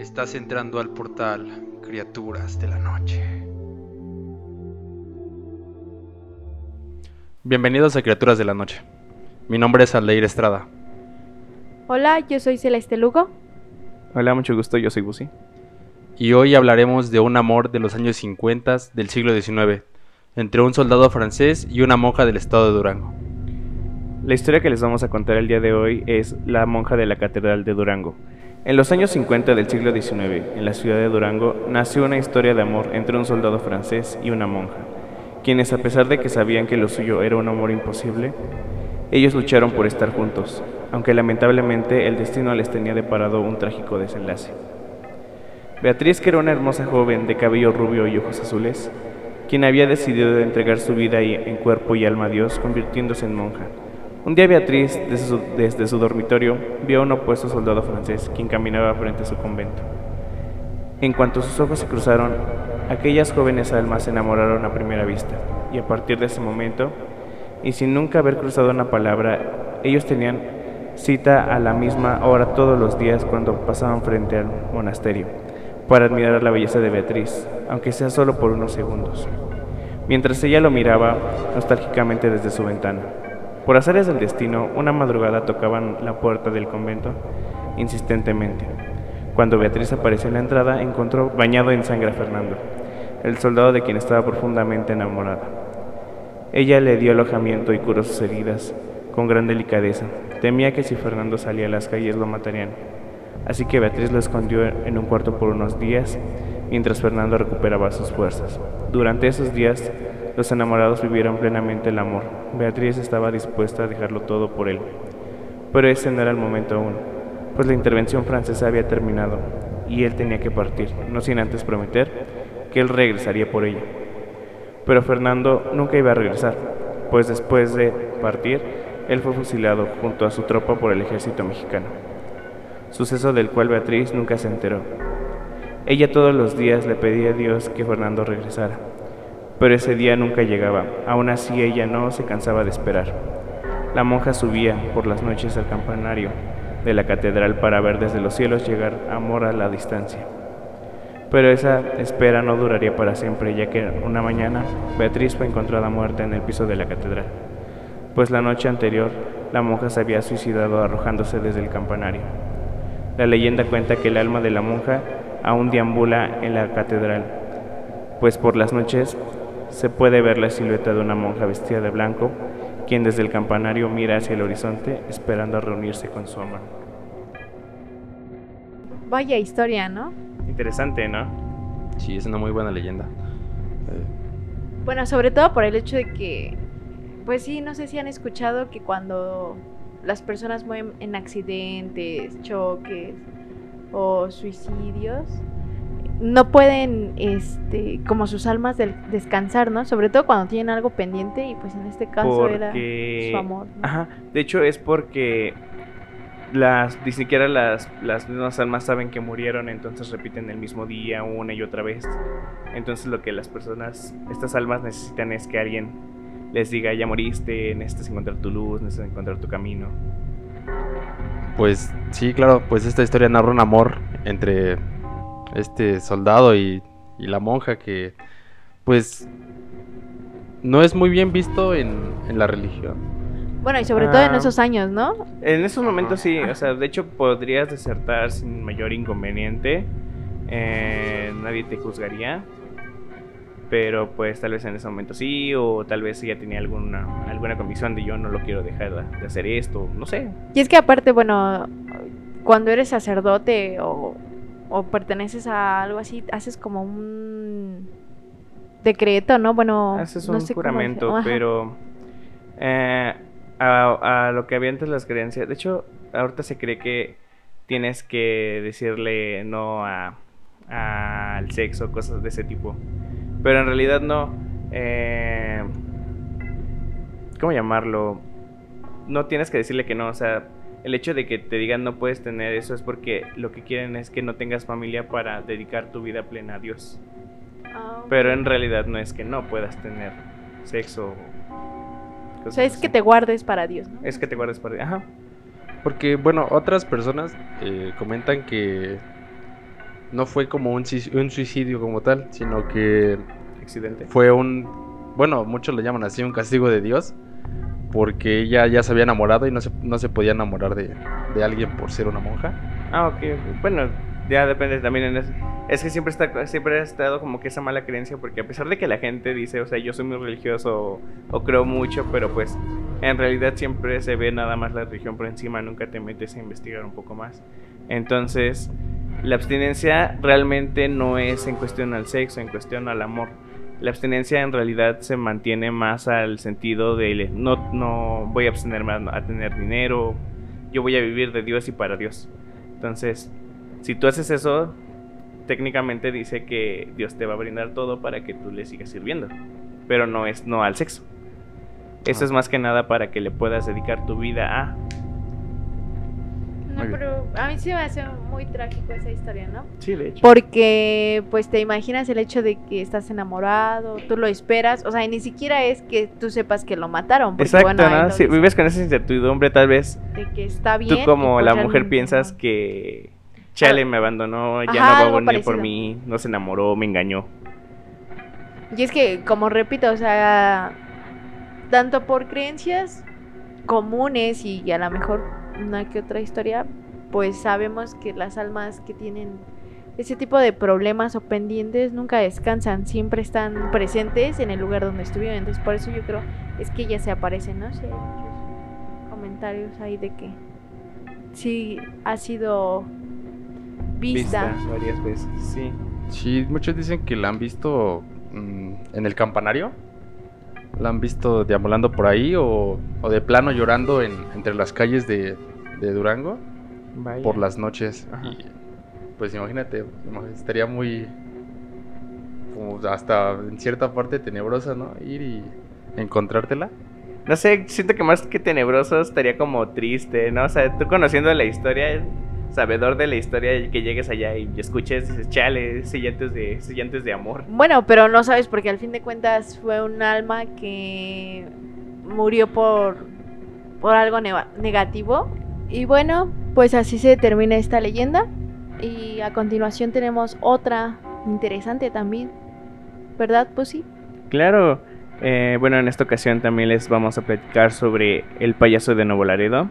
Estás entrando al portal, criaturas de la noche. Bienvenidos a Criaturas de la Noche. Mi nombre es Aldeir Estrada. Hola, yo soy Celeste Lugo. Hola, mucho gusto, yo soy Busi. Y hoy hablaremos de un amor de los años 50 del siglo XIX, entre un soldado francés y una monja del estado de Durango. La historia que les vamos a contar el día de hoy es La monja de la Catedral de Durango. En los años 50 del siglo XIX, en la ciudad de Durango, nació una historia de amor entre un soldado francés y una monja, quienes a pesar de que sabían que lo suyo era un amor imposible, ellos lucharon por estar juntos, aunque lamentablemente el destino les tenía deparado un trágico desenlace. Beatriz, que era una hermosa joven de cabello rubio y ojos azules, quien había decidido entregar su vida en cuerpo y alma a Dios, convirtiéndose en monja. Un día Beatriz, desde su, dormitorio, vio a un opuesto soldado francés, quien caminaba frente a su convento. En cuanto sus ojos se cruzaron, aquellas jóvenes almas se enamoraron a primera vista, y a partir de ese momento, y sin nunca haber cruzado una palabra, ellos tenían cita a la misma hora todos los días cuando pasaban frente al monasterio, para admirar la belleza de Beatriz, aunque sea solo por unos segundos, mientras ella lo miraba nostálgicamente desde su ventana. Por azares del destino, una madrugada tocaban la puerta del convento insistentemente. Cuando Beatriz apareció en la entrada, encontró bañado en sangre a Fernando, el soldado de quien estaba profundamente enamorada. Ella le dio alojamiento y curó sus heridas con gran delicadeza. Temía que si Fernando salía a las calles lo matarían. Así que Beatriz lo escondió en un cuarto por unos días mientras Fernando recuperaba sus fuerzas. Durante esos días, los enamorados vivieron plenamente el amor. Beatriz estaba dispuesta a dejarlo todo por él. Pero ese no era el momento aún, pues la intervención francesa había terminado y él tenía que partir, no sin antes prometer que él regresaría por ella. Pero Fernando nunca iba a regresar, pues después de partir, él fue fusilado junto a su tropa por el ejército mexicano, suceso del cual Beatriz nunca se enteró. Ella todos los días le pedía a Dios que Fernando regresara, pero ese día nunca llegaba. Aún así ella no se cansaba de esperar. La monja subía por las noches al campanario de la catedral para ver desde los cielos llegar amor a la distancia. Pero esa espera no duraría para siempre, ya que una mañana Beatriz fue encontrada muerta en el piso de la catedral, pues la noche anterior la monja se había suicidado arrojándose desde el campanario. La leyenda cuenta que el alma de la monja aún deambula en la catedral, pues por las noches se puede ver la silueta de una monja vestida de blanco, quien desde el campanario mira hacia el horizonte esperando a reunirse con su amor. Vaya historia, ¿no? Interesante, ¿no? Sí, es una muy buena leyenda. Bueno, sobre todo por el hecho de que, pues sí, no sé si han escuchado que cuando las personas mueren en accidentes, choques o suicidios, no pueden, este, como sus almas descansar, ¿no? Sobre todo cuando tienen algo pendiente y pues en este caso era su amor. Ajá, de hecho es porque las, ni siquiera las, las mismas almas saben que murieron, entonces repiten el mismo día una y otra vez. Entonces lo que las personas, estas almas necesitan es que alguien les diga, ya moriste, necesitas encontrar tu luz, necesitas encontrar tu camino. Pues sí, claro, pues esta historia narra un amor entre este soldado y, la monja que pues no es muy bien visto en, la religión. Bueno, y sobre todo en ah. esos años, ¿no? En esos momentos sí, o sea, de hecho podrías desertar sin mayor inconveniente, eh, nadie te juzgaría, pero pues tal vez en ese momento sí, o tal vez ella tenía alguna, alguna convicción de yo no lo quiero dejar de hacer esto, no sé. Y es que aparte, bueno, cuando eres sacerdote o o perteneces a algo así, haces como un decreto, ¿no? Bueno, haces un juramento, pero eh, a, lo que había antes las creencias, de hecho, ahorita se cree que tienes que decirle no a al sexo, cosas de ese tipo, pero en realidad no. Eh, ¿Cómo llamarlo? No tienes que decirle que no, o sea, el hecho de que te digan no puedes tener eso es porque lo que quieren es que no tengas familia para dedicar tu vida plena a Dios. Ah, Pero en realidad no es que no puedas tener sexo. O sea, es que te guardes para Dios, ¿no? Es que te guardes para Dios. Ajá. Porque, bueno, otras personas eh, comentan que no fue como un, sis- un suicidio como tal, sino que Accidente. fue un, bueno, muchos lo llaman así, un castigo de Dios, porque ella ya se había enamorado y no se, no se podía enamorar de, de alguien por ser una monja. Ah, ok. Bueno, ya depende también en eso. Es que siempre, está, siempre ha estado como que esa mala creencia, porque a pesar de que la gente dice, o sea, yo soy muy religioso o, o creo mucho, pero pues en realidad siempre se ve nada más la religión por encima, nunca te metes a investigar un poco más. Entonces, la abstinencia realmente no es en cuestión al sexo, en cuestión al amor. La abstinencia en realidad se mantiene más al sentido de no, no voy a abstenerme a, a tener dinero, yo voy a vivir de Dios y para Dios. Entonces, si tú haces eso, técnicamente dice que Dios te va a brindar todo para que tú le sigas sirviendo, pero no es no al sexo. Eso Ah. es más que nada para que le puedas dedicar tu vida a... No, pero a mí sí me hace muy trágico esa historia, ¿no? Sí, de hecho. Porque pues te imaginas el hecho de que estás enamorado, tú lo esperas, o sea, y ni siquiera es que tú sepas que lo mataron, porque Exacto, bueno, ¿no? lo Si vives con esa incertidumbre, tal vez de que está bien. tú y, como pues, la mujer piensas que Chale me abandonó, ya Ajá, no va a venir por mí, no se enamoró, me engañó. Y es que, como repito, o sea, tanto por creencias comunes y a lo mejor una que otra historia, pues sabemos que las almas que tienen ese tipo de problemas o pendientes nunca descansan, siempre están presentes en el lugar donde estuvieron. Entonces, por eso yo creo es que ya se aparecen, ¿no? Sí, hay muchos comentarios ahí de que sí ha sido vista. varias veces, sí. Sí, muchos dicen que la han visto mm, en el campanario. La han visto deambulando por ahí o, o de plano llorando en, entre las calles de, de Durango Vaya. por las noches. Y, pues imagínate, imag- estaría muy. como hasta en cierta parte tenebrosa, ¿no? Ir y encontrártela. No sé, siento que más que tenebroso estaría como triste, ¿no? O sea, tú conociendo la historia, sabedor de la historia, que llegues allá y escuches, dices, chale, ese llanto es de, de amor. Bueno, pero no sabes porque al fin de cuentas fue un alma que murió por, por algo negativo. Y bueno, pues así se termina esta leyenda. Y a continuación tenemos otra interesante también. ¿Verdad, Pussy? Claro, eh, bueno, en esta ocasión también les vamos a platicar sobre el payaso de Nuevo Laredo.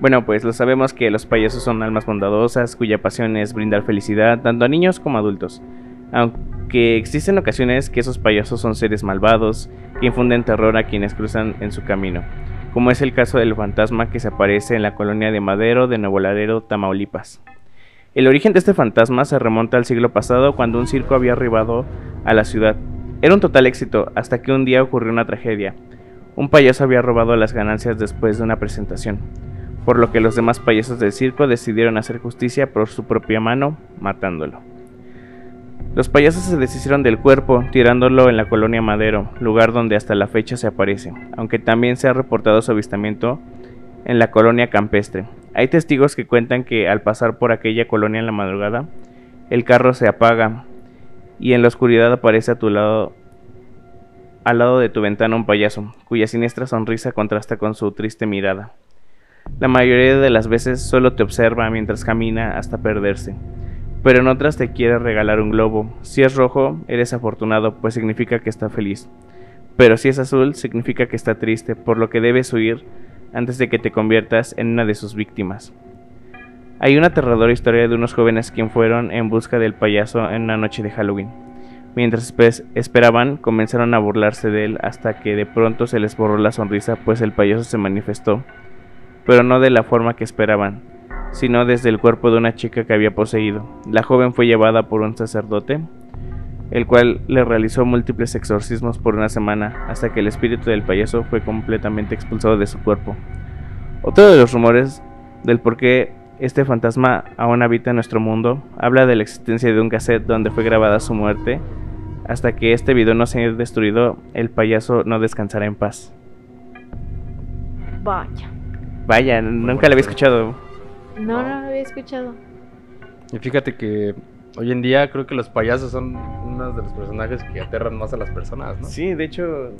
Bueno, pues lo sabemos que los payasos son almas bondadosas cuya pasión es brindar felicidad tanto a niños como a adultos. Aunque existen ocasiones que esos payasos son seres malvados que infunden terror a quienes cruzan en su camino, como es el caso del fantasma que se aparece en la colonia de Madero de Nuevo Laredo, Tamaulipas. El origen de este fantasma se remonta al siglo pasado cuando un circo había arribado a la ciudad. Era un total éxito hasta que un día ocurrió una tragedia. Un payaso había robado las ganancias después de una presentación, por lo que los demás payasos del circo decidieron hacer justicia por su propia mano, matándolo. Los payasos se deshicieron del cuerpo, tirándolo en la colonia Madero, lugar donde hasta la fecha se aparece, aunque también se ha reportado su avistamiento en la colonia campestre. Hay testigos que cuentan que al pasar por aquella colonia en la madrugada, el carro se apaga y en la oscuridad aparece a tu lado al lado de tu ventana un payaso, cuya siniestra sonrisa contrasta con su triste mirada. La mayoría de las veces solo te observa mientras camina hasta perderse, pero en otras te quiere regalar un globo. Si es rojo, eres afortunado, pues significa que está feliz. Pero si es azul, significa que está triste, por lo que debes huir antes de que te conviertas en una de sus víctimas. Hay una aterradora historia de unos jóvenes quien fueron en busca del payaso en una noche de Halloween. Mientras espe- esperaban, comenzaron a burlarse de él hasta que de pronto se les borró la sonrisa, pues el payaso se manifestó, pero no de la forma que esperaban, sino desde el cuerpo de una chica que había poseído. La joven fue llevada por un sacerdote, el cual le realizó múltiples exorcismos por una semana hasta que el espíritu del payaso fue completamente expulsado de su cuerpo. Otro de los rumores del por qué este fantasma aún habita en nuestro mundo habla de la existencia de un cassette donde fue grabada su muerte. Hasta que este video no se haya destruido, el payaso no descansará en paz. Vaya. Vaya, nunca lo había escuchado. No, no lo había escuchado. Y fíjate que hoy en día creo que los payasos son uno de los personajes que aterran más a las personas, ¿no? Sí, de hecho,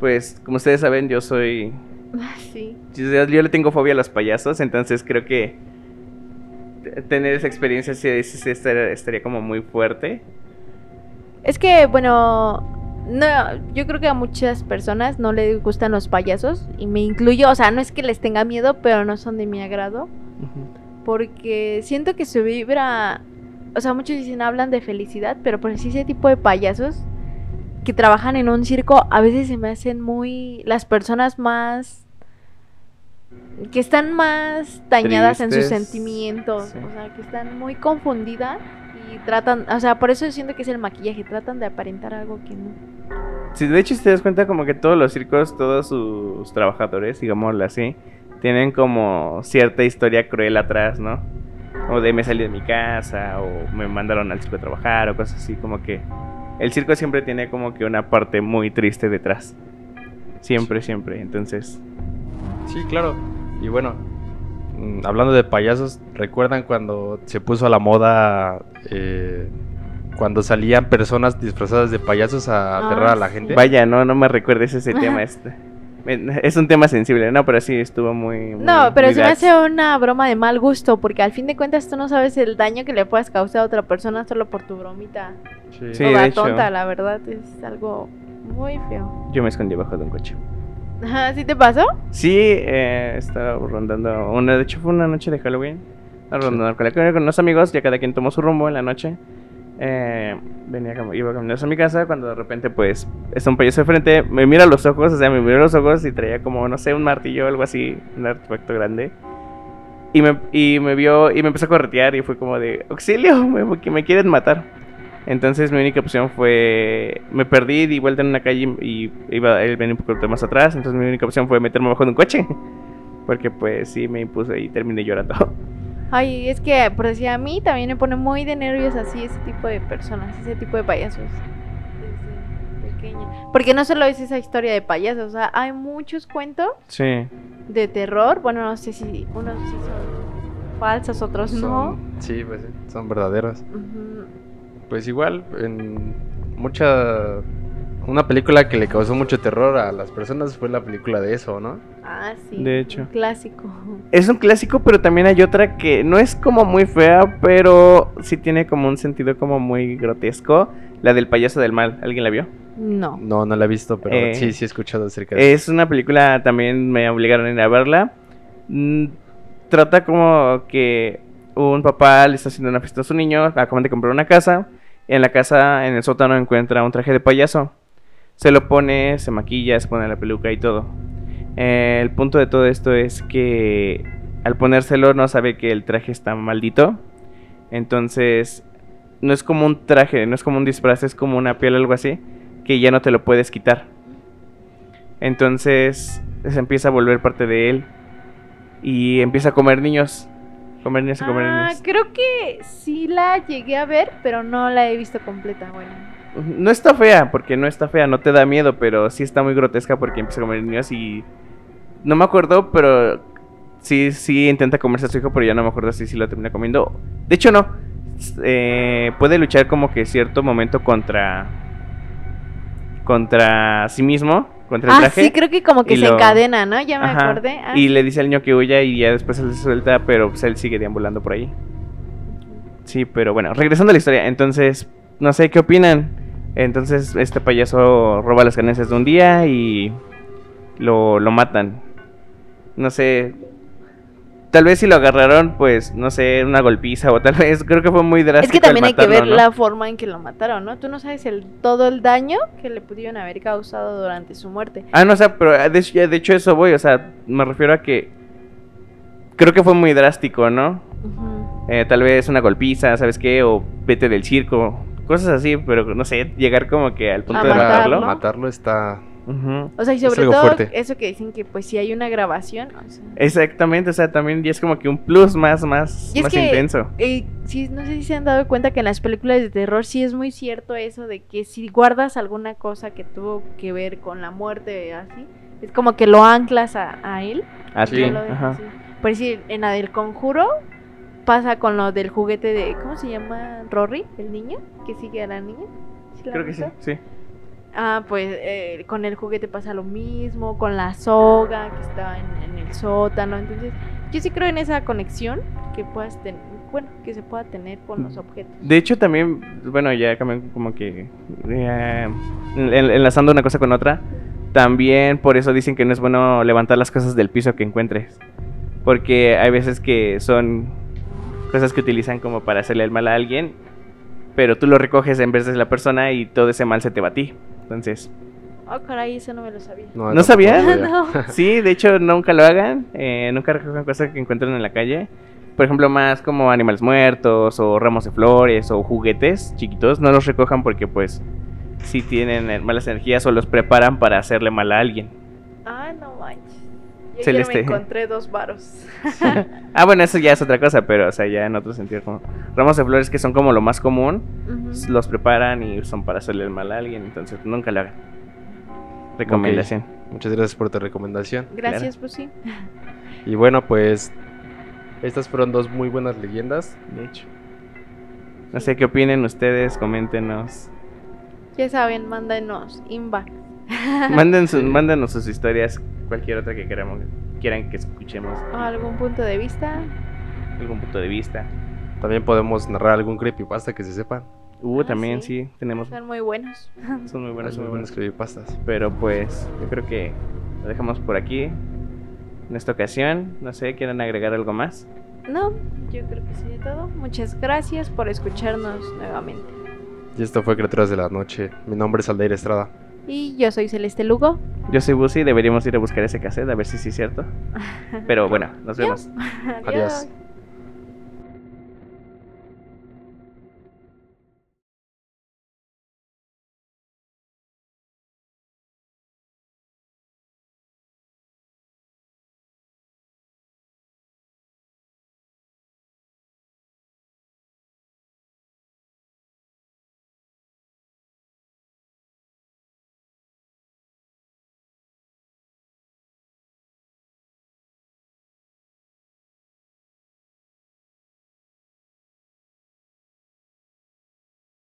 pues como ustedes saben, yo soy Sí. Yo, yo le tengo fobia a los payasos, entonces creo que tener esa experiencia sí, sí, sí, estaría, estaría como muy fuerte. Es que, bueno, no, yo creo que a muchas personas no les gustan los payasos y me incluyo, o sea, no es que les tenga miedo, pero no son de mi agrado, porque siento que su vibra, o sea, muchos dicen hablan de felicidad, pero por ese tipo de payasos que trabajan en un circo a veces se me hacen muy las personas más que están más dañadas en sus sentimientos, sí. o sea, que están muy confundidas y tratan, o sea, por eso siento que es el maquillaje, tratan de aparentar algo que no. Sí, de hecho, si te das cuenta, como que todos los circos, todos sus trabajadores, digámoslo así, tienen como cierta historia cruel atrás, ¿no? O de me salí de mi casa, o me mandaron al circo a trabajar, o cosas así, como que el circo siempre tiene como que una parte muy triste detrás. Siempre, siempre. Entonces, Sí, claro. Y bueno, mm, hablando de payasos, ¿recuerdan cuando se puso a la moda eh, cuando salían personas disfrazadas de payasos a Ah, aterrar a la sí. gente? vaya, no, no me recuerdes ese tema. Este. Es un tema sensible, ¿no? Pero sí estuvo muy. muy- No, pero muy se me hace una broma de mal gusto, porque al fin de cuentas tú no sabes el daño que le puedas causar a otra persona solo por tu bromita. Sí. Sí. De hecho. tonta, la verdad, es algo muy feo. Yo me escondí bajo de un coche. Ajá, ¿Sí te pasó? Sí, eh, estaba rondando. Una, de hecho, fue una noche de Halloween. Estaba Rondando con, la- con unos amigos, ya cada quien tomó su rumbo en la noche. Eh, venía iba caminando a mi casa cuando de repente, pues, está un payaso de frente. Me mira los ojos, o sea, me miró a los ojos y traía como, no sé, un martillo o algo así, un artefacto grande. Y me, y me vio y me empezó a corretear y fue como de, auxilio, me, que me quieren matar. Entonces mi única opción fue, me perdí, di vuelta en una calle y iba, él venía un poco más atrás, entonces mi única opción fue meterme bajo de un coche. Porque pues sí, me impuse y terminé llorando. Ay, es que, por decir, a mí también me pone muy de nervios así ese tipo de personas, ese tipo de payasos. Desde pequeña. Porque no solo es esa historia de payasos, o sea, hay muchos cuentos Sí. de terror. Bueno, no sé si unos sí son falsos, otros no. Sí, pues son verdaderos. Pues igual, en mucha... Una película que le causó mucho terror a las personas fue la película de eso, ¿no? Ah, sí. De hecho. un Clásico. Es un clásico, pero también hay otra que no es como muy fea, pero sí tiene como un sentido como muy grotesco. La del payaso del mal. ¿Alguien la vio? No. No, no la he visto, pero Eh, sí, sí he escuchado acerca de eso. Es una película, también me obligaron a ir a verla. Mm, trata como que un papá le está haciendo una fiesta a su niño, acaban de comprar una casa. En la casa, en el sótano, encuentra un traje de payaso. Se lo pone, se maquilla, se pone la peluca y todo. Eh, el punto de todo esto es que al ponérselo no sabe que el traje está maldito. Entonces, no es como un traje, no es como un disfraz, es como una piel o algo así, que ya no te lo puedes quitar. Entonces se empieza a volver parte de él y empieza a comer niños. Comer niños, comer Ah, niños. creo que sí la llegué a ver, pero no la he visto completa. Bueno. No está fea, porque no está fea, no te da miedo, pero sí está muy grotesca porque empieza a comer niños y... No me acuerdo, pero sí, sí intenta comerse a su hijo, pero ya no me acuerdo si sí lo termina comiendo. De hecho, no. Eh, puede luchar como que cierto momento contra... Contra sí mismo, contra el Ah, traje. sí, creo que como que se lo- encadena, ¿no? Ya me Ajá, acordé. Ah, Y le dice al niño que huya y ya después se suelta, pero pues, él sigue deambulando por ahí. Sí, pero bueno, regresando a la historia, entonces, no sé qué opinan. Entonces, este payaso roba las ganancias de un día y lo, lo matan. No sé. Tal vez si lo agarraron, pues, no sé, una golpiza o tal vez, creo que fue muy drástico. Es que el también hay que ver ¿no? la forma en que lo mataron, ¿no? Tú no sabes el todo el daño que le pudieron haber causado durante su muerte. Ah, no, o sea, pero de, hecho- de hecho eso voy, o sea, me refiero a que creo que fue muy drástico, ¿no? Eh, tal vez una golpiza, ¿sabes qué? O vete del circo, cosas así, pero no sé, llegar como que al punto A de matarlo. matarlo. está... O sea, y Es sobre todo fuerte. eso que dicen que pues si hay una grabación, o sea, Exactamente, o sea, también ya es como que un plus más, más, Y es más que- intenso. eh, sí, no sé si se han dado cuenta que en las películas de terror sí es muy cierto eso de que si guardas alguna cosa que tuvo que ver con la muerte así, es como que lo anclas a, a él. Así, ajá. así. Por decir, en la del conjuro pasa con lo del juguete de, ¿cómo se llama? Rory, el niño, que sigue a la niña. ¿Sí la Creo que sí, sí. Ah, pues eh, con el juguete pasa lo mismo, con la soga que está en, en el sótano. Entonces, yo sí creo en esa conexión que puedas ten- bueno, que se pueda tener con los objetos. De hecho, también, bueno, ya como que eh, en- enlazando una cosa con otra, también por eso dicen que no es bueno levantar las cosas del piso que encuentres. Porque hay veces que son cosas que utilizan como para hacerle el mal a alguien, pero tú lo recoges en vez de la persona y todo ese mal se te va a ti. Entonces, Oh, caray, eso no me lo sabía. ¿No sabías? sabía. no. sí, de hecho, nunca lo hagan. eh, nunca recojan cosas que encuentren en la calle. Por ejemplo, más como animales muertos o ramos de flores o juguetes chiquitos, no los recojan porque pues si tienen eh, malas energías o los preparan para hacerle mal a alguien. Ah, no manches. Yo Celeste. ayer me encontré dos varos. ah, bueno, eso ya es otra cosa, pero o sea, ya en otro sentido como ramos de flores que son como lo más común, los preparan y son para hacerle el mal a alguien, entonces nunca lo hagan. Recomendación. Muchas gracias por tu recomendación. Gracias, pues sí. Y bueno, pues estas fueron dos muy buenas leyendas. De hecho. No sé qué opinen ustedes, coméntenos. Ya saben, mándenos inbox. Manden sus- mándenos sus historias, cualquier otra que queramos, quieran que escuchemos, ¿O algún punto de vista? algún punto de vista. También podemos narrar algún creepypasta que se sepan. Uh, Ah, también sí. sí, tenemos, Son muy buenos. son muy buenos, Hay muy buenos. buenos creepypastas. Pero pues, yo creo que lo dejamos por aquí. En esta ocasión, no sé, ¿quieren agregar algo más? No, yo creo que sí de todo. Muchas gracias por escucharnos nuevamente. Y esto fue Criaturas de la Noche. Mi nombre es Aldeir Estrada. Y yo soy Celeste Lugo. Yo soy Busi, deberíamos ir a buscar ese cassette a ver si sí es cierto. Pero bueno, nos vemos. Adiós. Adiós.